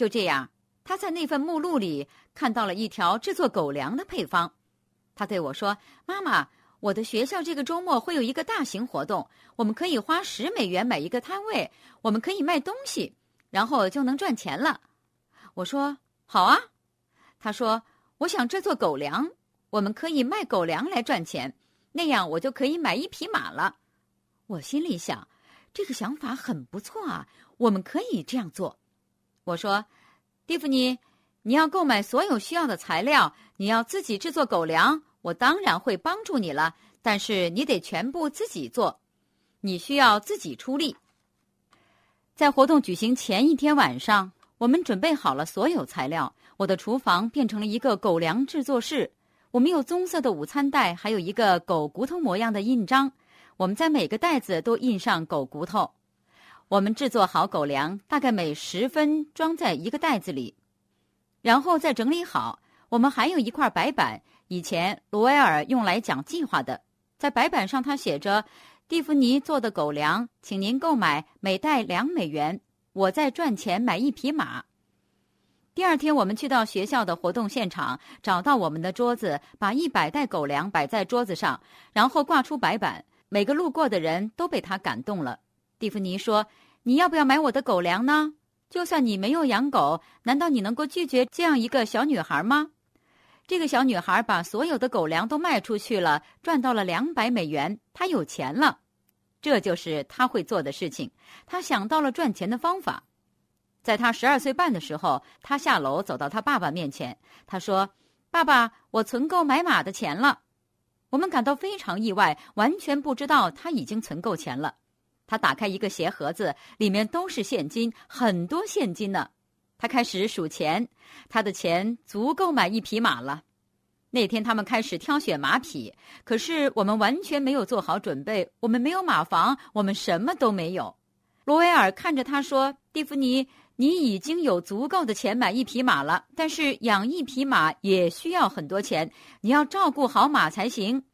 就这样，他在那份目录里看到了一条制作狗粮的配方。他对我说：“妈妈，我的学校这个周末会有一个大型活动，我们可以花十美元买一个摊位，我们可以卖东西，然后就能赚钱了。”我说：“好啊。”他说：“我想制作狗粮，我们可以卖狗粮来赚钱，那样我就可以买一匹马了。”我心里想，这个想法很不错啊，我们可以这样做。我说：“蒂芙尼，你要购买所有需要的材料，你要自己制作狗粮，我当然会帮助你了。但是你得全部自己做，你需要自己出力。”在活动举行前一天晚上。我们准备好了所有材料，我的厨房变成了一个狗粮制作室。我们有棕色的午餐袋，还有一个狗骨头模样的印章。我们在每个袋子都印上狗骨头。我们制作好狗粮，大概每十分装在一个袋子里，然后再整理好。我们还有一块白板，以前罗威尔用来讲计划的。在白板上，他写着：“蒂芙尼做的狗粮，请您购买，每袋两美元。”我在赚钱买一匹马。第二天，我们去到学校的活动现场，找到我们的桌子，把一百袋狗粮摆在桌子上，然后挂出白板。每个路过的人都被他感动了。蒂芙尼说：“你要不要买我的狗粮呢？就算你没有养狗，难道你能够拒绝这样一个小女孩吗？”这个小女孩把所有的狗粮都卖出去了，赚到了两百美元。她有钱了。这就是他会做的事情。他想到了赚钱的方法。在他十二岁半的时候，他下楼走到他爸爸面前，他说：“爸爸，我存够买马的钱了。”我们感到非常意外，完全不知道他已经存够钱了。他打开一个鞋盒子，里面都是现金，很多现金呢。他开始数钱，他的钱足够买一匹马了。那天他们开始挑选马匹，可是我们完全没有做好准备。我们没有马房，我们什么都没有。罗威尔看着他说：“蒂芙尼，你已经有足够的钱买一匹马了，但是养一匹马也需要很多钱，你要照顾好马才行。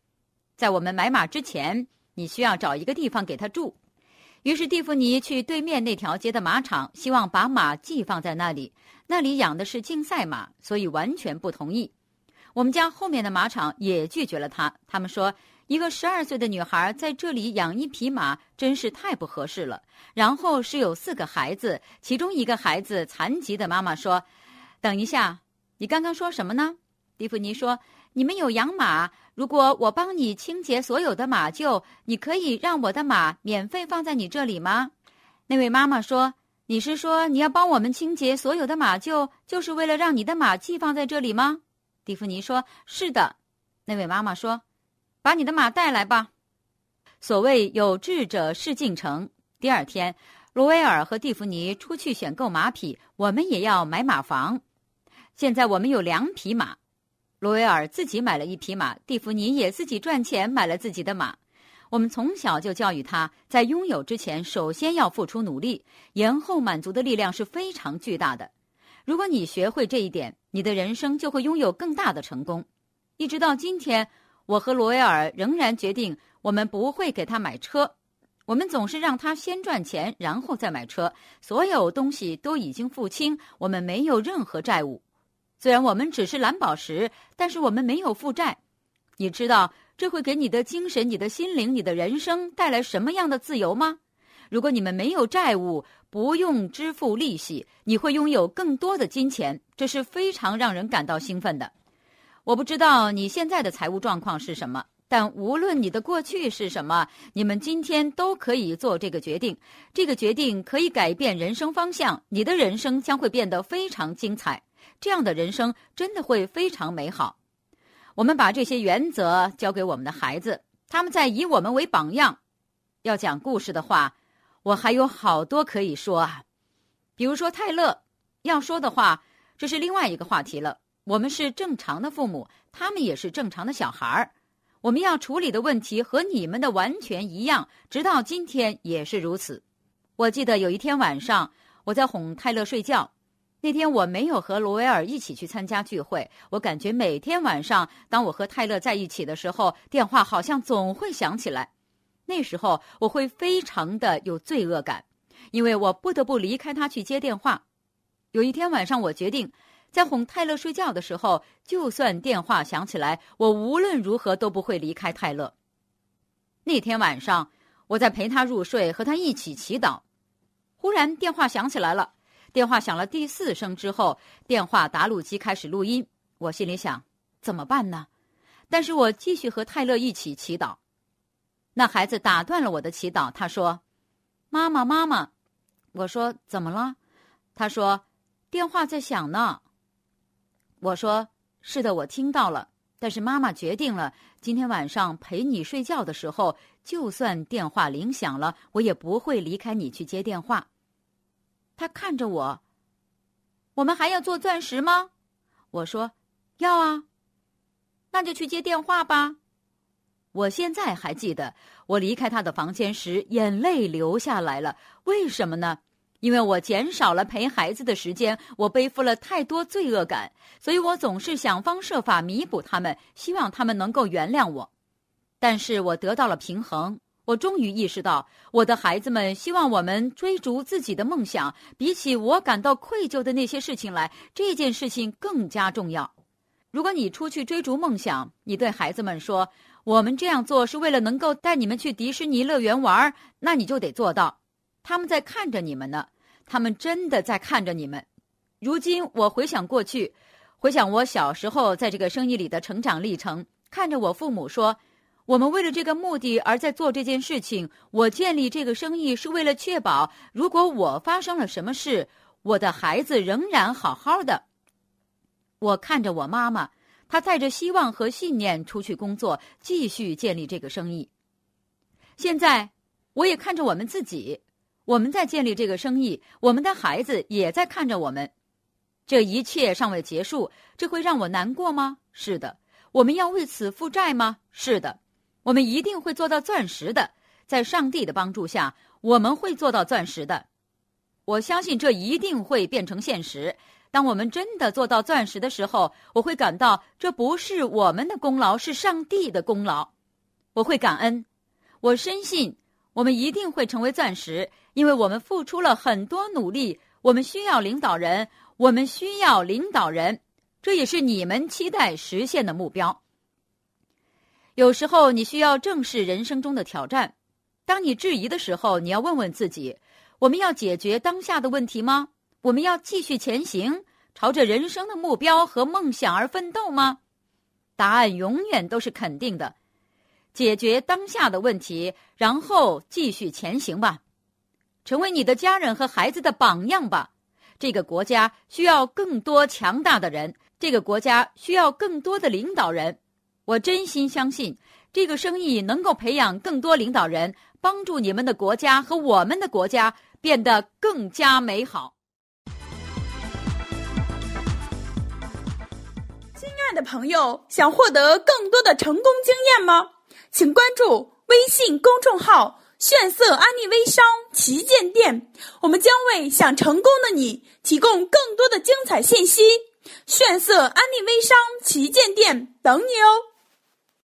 在我们买马之前，你需要找一个地方给他住。”于是蒂芙尼去对面那条街的马场，希望把马寄放在那里。那里养的是竞赛马，所以完全不同意。我们家后面的马场也拒绝了他。他们说，一个十二岁的女孩在这里养一匹马，真是太不合适了。然后是有四个孩子，其中一个孩子残疾的妈妈说：“等一下，你刚刚说什么呢？”蒂芙尼说：“你们有养马，如果我帮你清洁所有的马厩，你可以让我的马免费放在你这里吗？”那位妈妈说：“你是说你要帮我们清洁所有的马厩，就是为了让你的马寄放在这里吗？”蒂芙尼说：“是的。”那位妈妈说：“把你的马带来吧。”所谓有志者事竟成。第二天，罗威尔和蒂芙尼出去选购马匹，我们也要买马房。现在我们有两匹马，罗威尔自己买了一匹马，蒂芙尼也自己赚钱买了自己的马。我们从小就教育他，在拥有之前，首先要付出努力，延后满足的力量是非常巨大的。如果你学会这一点，你的人生就会拥有更大的成功。一直到今天，我和罗威尔仍然决定，我们不会给他买车。我们总是让他先赚钱，然后再买车。所有东西都已经付清，我们没有任何债务。虽然我们只是蓝宝石，但是我们没有负债。你知道这会给你的精神、你的心灵、你的人生带来什么样的自由吗？如果你们没有债务，不用支付利息，你会拥有更多的金钱，这是非常让人感到兴奋的。我不知道你现在的财务状况是什么，但无论你的过去是什么，你们今天都可以做这个决定。这个决定可以改变人生方向，你的人生将会变得非常精彩。这样的人生真的会非常美好。我们把这些原则交给我们的孩子，他们在以我们为榜样。要讲故事的话。我还有好多可以说啊，比如说泰勒，要说的话，这是另外一个话题了。我们是正常的父母，他们也是正常的小孩儿，我们要处理的问题和你们的完全一样，直到今天也是如此。我记得有一天晚上，我在哄泰勒睡觉，那天我没有和罗威尔一起去参加聚会。我感觉每天晚上，当我和泰勒在一起的时候，电话好像总会响起来。那时候我会非常的有罪恶感，因为我不得不离开他去接电话。有一天晚上，我决定在哄泰勒睡觉的时候，就算电话响起来，我无论如何都不会离开泰勒。那天晚上，我在陪他入睡，和他一起祈祷。忽然电话响起来了，电话响了第四声之后，电话答录机开始录音。我心里想，怎么办呢？但是我继续和泰勒一起祈祷。那孩子打断了我的祈祷，他说：“妈妈，妈妈。”我说：“怎么了？”他说：“电话在响呢。”我说：“是的，我听到了。但是妈妈决定了，今天晚上陪你睡觉的时候，就算电话铃响了，我也不会离开你去接电话。”他看着我：“我们还要做钻石吗？”我说：“要啊。”那就去接电话吧。我现在还记得，我离开他的房间时，眼泪流下来了。为什么呢？因为我减少了陪孩子的时间，我背负了太多罪恶感，所以我总是想方设法弥补他们，希望他们能够原谅我。但是我得到了平衡，我终于意识到，我的孩子们希望我们追逐自己的梦想，比起我感到愧疚的那些事情来，这件事情更加重要。如果你出去追逐梦想，你对孩子们说。我们这样做是为了能够带你们去迪士尼乐园玩，那你就得做到。他们在看着你们呢，他们真的在看着你们。如今我回想过去，回想我小时候在这个生意里的成长历程，看着我父母说：“我们为了这个目的而在做这件事情。我建立这个生意是为了确保，如果我发生了什么事，我的孩子仍然好好的。”我看着我妈妈。她带着希望和信念出去工作，继续建立这个生意。现在，我也看着我们自己，我们在建立这个生意，我们的孩子也在看着我们。这一切尚未结束，这会让我难过吗？是的。我们要为此负债吗？是的。我们一定会做到钻石的，在上帝的帮助下，我们会做到钻石的。我相信这一定会变成现实。当我们真的做到钻石的时候，我会感到这不是我们的功劳，是上帝的功劳。我会感恩，我深信我们一定会成为钻石，因为我们付出了很多努力。我们需要领导人，我们需要领导人，这也是你们期待实现的目标。有时候你需要正视人生中的挑战。当你质疑的时候，你要问问自己：我们要解决当下的问题吗？我们要继续前行，朝着人生的目标和梦想而奋斗吗？答案永远都是肯定的。解决当下的问题，然后继续前行吧。成为你的家人和孩子的榜样吧。这个国家需要更多强大的人，这个国家需要更多的领导人。我真心相信，这个生意能够培养更多领导人，帮助你们的国家和我们的国家变得更加美好。亲爱的朋友想获得更多的成功经验吗？请关注微信公众号“炫色安利微商旗舰店”，我们将为想成功的你提供更多的精彩信息。炫色安利微商旗舰店等你哦！